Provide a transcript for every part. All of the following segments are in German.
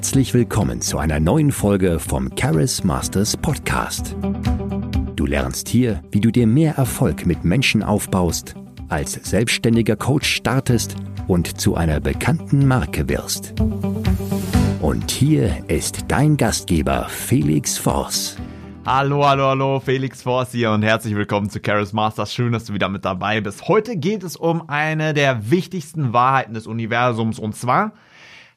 Herzlich willkommen zu einer neuen Folge vom Charis Masters Podcast. Du lernst hier, wie du dir mehr Erfolg mit Menschen aufbaust, als selbstständiger Coach startest und zu einer bekannten Marke wirst. Und hier ist dein Gastgeber Felix Voss. Hallo, hallo, hallo, Felix Voss hier und herzlich willkommen zu Charis Masters. Schön, dass du wieder mit dabei bist. Heute geht es um eine der wichtigsten Wahrheiten des Universums und zwar,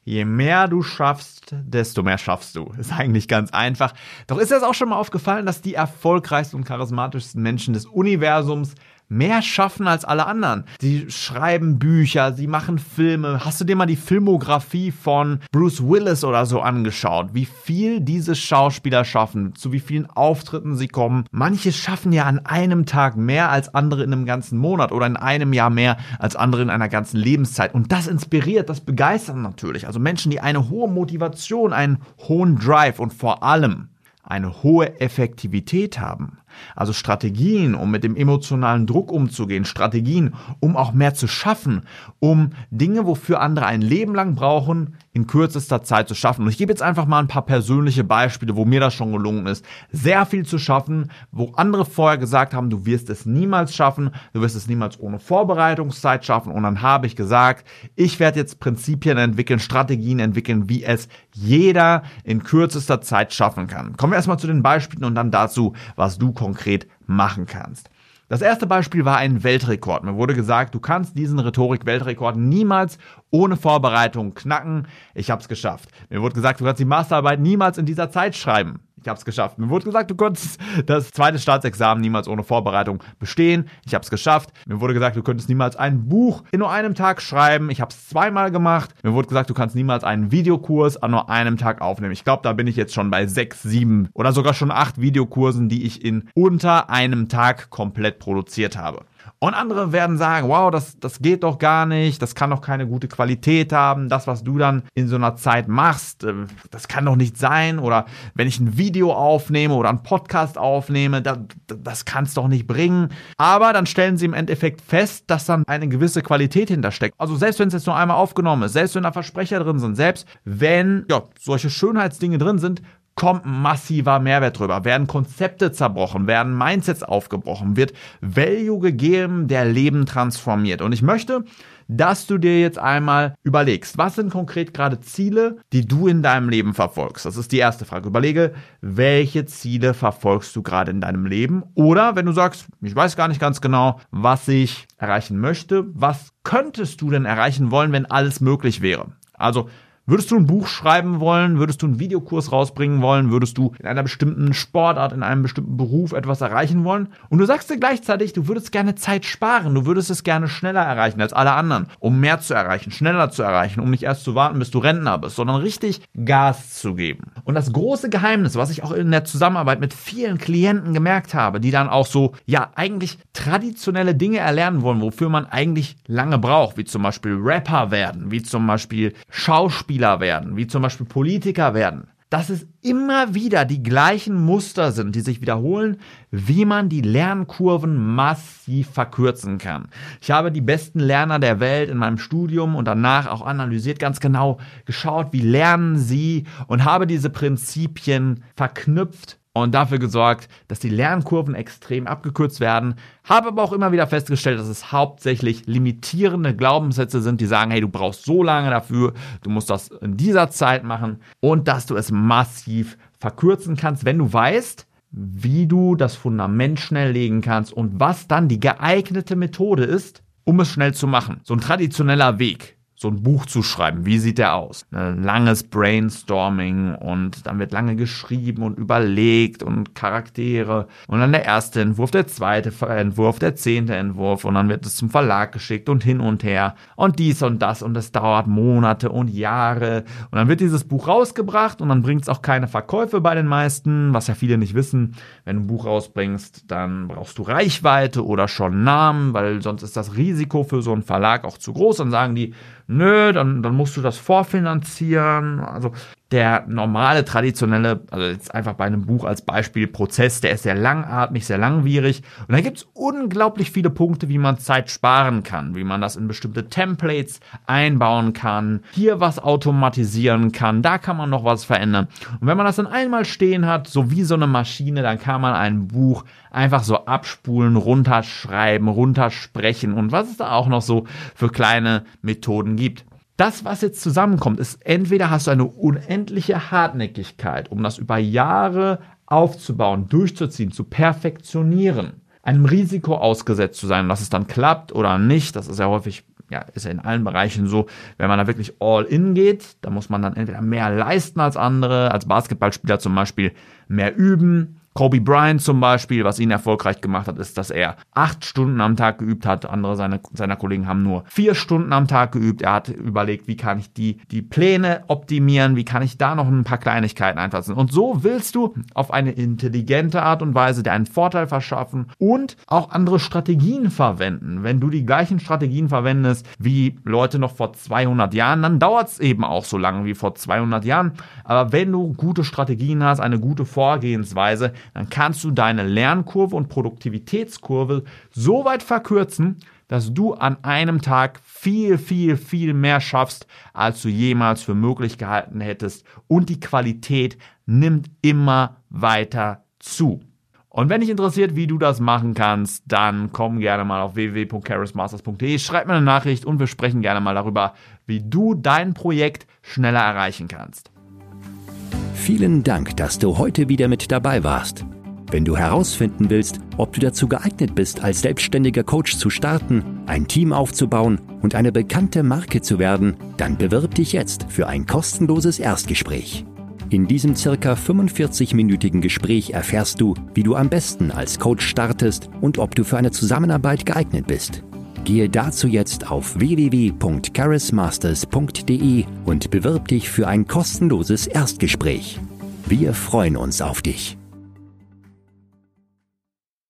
Je mehr du schaffst, desto mehr schaffst du. Ist eigentlich ganz einfach. Doch ist es auch schon mal aufgefallen, dass die erfolgreichsten und charismatischsten Menschen des Universums mehr schaffen als alle anderen. Sie schreiben Bücher, sie machen Filme. Hast du dir mal die Filmografie von Bruce Willis oder so angeschaut? Wie viel diese Schauspieler schaffen, zu wie vielen Auftritten sie kommen. Manche schaffen ja an einem Tag mehr als andere in einem ganzen Monat oder in einem Jahr mehr als andere in einer ganzen Lebenszeit. Und das inspiriert, das begeistert natürlich. Also Menschen, die eine hohe Motivation, einen hohen Drive und vor allem eine hohe Effektivität haben. Also Strategien, um mit dem emotionalen Druck umzugehen, Strategien, um auch mehr zu schaffen, um Dinge, wofür andere ein Leben lang brauchen, in kürzester Zeit zu schaffen. Und ich gebe jetzt einfach mal ein paar persönliche Beispiele, wo mir das schon gelungen ist, sehr viel zu schaffen, wo andere vorher gesagt haben, du wirst es niemals schaffen, du wirst es niemals ohne Vorbereitungszeit schaffen. Und dann habe ich gesagt, ich werde jetzt Prinzipien entwickeln, Strategien entwickeln, wie es jeder in kürzester Zeit schaffen kann. Kommen wir erstmal zu den Beispielen und dann dazu, was du konkret machen kannst. Das erste Beispiel war ein Weltrekord. Mir wurde gesagt, du kannst diesen Rhetorik-Weltrekord niemals ohne Vorbereitung knacken. Ich habe es geschafft. Mir wurde gesagt, du kannst die Masterarbeit niemals in dieser Zeit schreiben. Ich habe es geschafft. Mir wurde gesagt, du könntest das zweite Staatsexamen niemals ohne Vorbereitung bestehen. Ich habe es geschafft. Mir wurde gesagt, du könntest niemals ein Buch in nur einem Tag schreiben. Ich habe es zweimal gemacht. Mir wurde gesagt, du kannst niemals einen Videokurs an nur einem Tag aufnehmen. Ich glaube, da bin ich jetzt schon bei sechs, sieben oder sogar schon acht Videokursen, die ich in unter einem Tag komplett produziert habe. Und andere werden sagen, wow, das, das geht doch gar nicht, das kann doch keine gute Qualität haben, das, was du dann in so einer Zeit machst, äh, das kann doch nicht sein. Oder wenn ich ein Video aufnehme oder einen Podcast aufnehme, das, das kann es doch nicht bringen. Aber dann stellen sie im Endeffekt fest, dass dann eine gewisse Qualität hintersteckt. Also selbst wenn es jetzt nur einmal aufgenommen ist, selbst wenn da Versprecher drin sind, selbst wenn ja, solche Schönheitsdinge drin sind, kommt massiver Mehrwert drüber, werden Konzepte zerbrochen, werden Mindsets aufgebrochen, wird Value gegeben, der Leben transformiert. Und ich möchte, dass du dir jetzt einmal überlegst, was sind konkret gerade Ziele, die du in deinem Leben verfolgst? Das ist die erste Frage. Überlege, welche Ziele verfolgst du gerade in deinem Leben? Oder wenn du sagst, ich weiß gar nicht ganz genau, was ich erreichen möchte, was könntest du denn erreichen wollen, wenn alles möglich wäre? Also Würdest du ein Buch schreiben wollen? Würdest du einen Videokurs rausbringen wollen? Würdest du in einer bestimmten Sportart, in einem bestimmten Beruf etwas erreichen wollen? Und du sagst dir gleichzeitig, du würdest gerne Zeit sparen. Du würdest es gerne schneller erreichen als alle anderen, um mehr zu erreichen, schneller zu erreichen, um nicht erst zu warten, bis du Rentner bist, sondern richtig Gas zu geben. Und das große Geheimnis, was ich auch in der Zusammenarbeit mit vielen Klienten gemerkt habe, die dann auch so, ja, eigentlich traditionelle Dinge erlernen wollen, wofür man eigentlich lange braucht, wie zum Beispiel Rapper werden, wie zum Beispiel Schauspieler, Schauspieler werden, wie zum Beispiel Politiker werden, dass es immer wieder die gleichen Muster sind, die sich wiederholen, wie man die Lernkurven massiv verkürzen kann. Ich habe die besten Lerner der Welt in meinem Studium und danach auch analysiert, ganz genau geschaut, wie lernen sie und habe diese Prinzipien verknüpft und dafür gesorgt, dass die Lernkurven extrem abgekürzt werden. Habe aber auch immer wieder festgestellt, dass es hauptsächlich limitierende Glaubenssätze sind, die sagen, hey, du brauchst so lange dafür, du musst das in dieser Zeit machen und dass du es massiv verkürzen kannst, wenn du weißt, wie du das Fundament schnell legen kannst und was dann die geeignete Methode ist, um es schnell zu machen. So ein traditioneller Weg so ein Buch zu schreiben. Wie sieht der aus? Ein langes Brainstorming und dann wird lange geschrieben und überlegt und Charaktere und dann der erste Entwurf, der zweite Entwurf, der zehnte Entwurf und dann wird es zum Verlag geschickt und hin und her und dies und das und es dauert Monate und Jahre und dann wird dieses Buch rausgebracht und dann bringt es auch keine Verkäufe bei den meisten, was ja viele nicht wissen. Wenn du ein Buch rausbringst, dann brauchst du Reichweite oder schon Namen, weil sonst ist das Risiko für so einen Verlag auch zu groß. Dann sagen die, nö, dann, dann musst du das vorfinanzieren. Also der normale, traditionelle, also jetzt einfach bei einem Buch als Beispiel, Prozess, der ist sehr langatmig, sehr langwierig. Und da gibt es unglaublich viele Punkte, wie man Zeit sparen kann, wie man das in bestimmte Templates einbauen kann, hier was automatisieren kann, da kann man noch was verändern. Und wenn man das dann einmal stehen hat, so wie so eine Maschine, dann kann man ein Buch einfach so abspulen, runterschreiben, runtersprechen und was es da auch noch so für kleine Methoden gibt. Das, was jetzt zusammenkommt, ist entweder hast du eine unendliche Hartnäckigkeit, um das über Jahre aufzubauen, durchzuziehen, zu perfektionieren, einem Risiko ausgesetzt zu sein, dass es dann klappt oder nicht. Das ist ja häufig, ja, ist ja in allen Bereichen so. Wenn man da wirklich all in geht, dann muss man dann entweder mehr leisten als andere, als Basketballspieler zum Beispiel mehr üben, Kobe Bryant zum Beispiel, was ihn erfolgreich gemacht hat, ist, dass er acht Stunden am Tag geübt hat. Andere seiner, seiner Kollegen haben nur vier Stunden am Tag geübt. Er hat überlegt, wie kann ich die, die Pläne optimieren, wie kann ich da noch ein paar Kleinigkeiten einfassen. Und so willst du auf eine intelligente Art und Weise dir einen Vorteil verschaffen und auch andere Strategien verwenden. Wenn du die gleichen Strategien verwendest wie Leute noch vor 200 Jahren, dann dauert es eben auch so lange wie vor 200 Jahren. Aber wenn du gute Strategien hast, eine gute Vorgehensweise, dann kannst du deine Lernkurve und Produktivitätskurve so weit verkürzen, dass du an einem Tag viel, viel, viel mehr schaffst, als du jemals für möglich gehalten hättest. Und die Qualität nimmt immer weiter zu. Und wenn dich interessiert, wie du das machen kannst, dann komm gerne mal auf www.charismasters.de, schreib mir eine Nachricht und wir sprechen gerne mal darüber, wie du dein Projekt schneller erreichen kannst. Vielen Dank, dass du heute wieder mit dabei warst. Wenn du herausfinden willst, ob du dazu geeignet bist, als selbstständiger Coach zu starten, ein Team aufzubauen und eine bekannte Marke zu werden, dann bewirb dich jetzt für ein kostenloses Erstgespräch. In diesem circa 45-minütigen Gespräch erfährst du, wie du am besten als Coach startest und ob du für eine Zusammenarbeit geeignet bist. Gehe dazu jetzt auf www.charismasters.de und bewirb dich für ein kostenloses Erstgespräch. Wir freuen uns auf dich.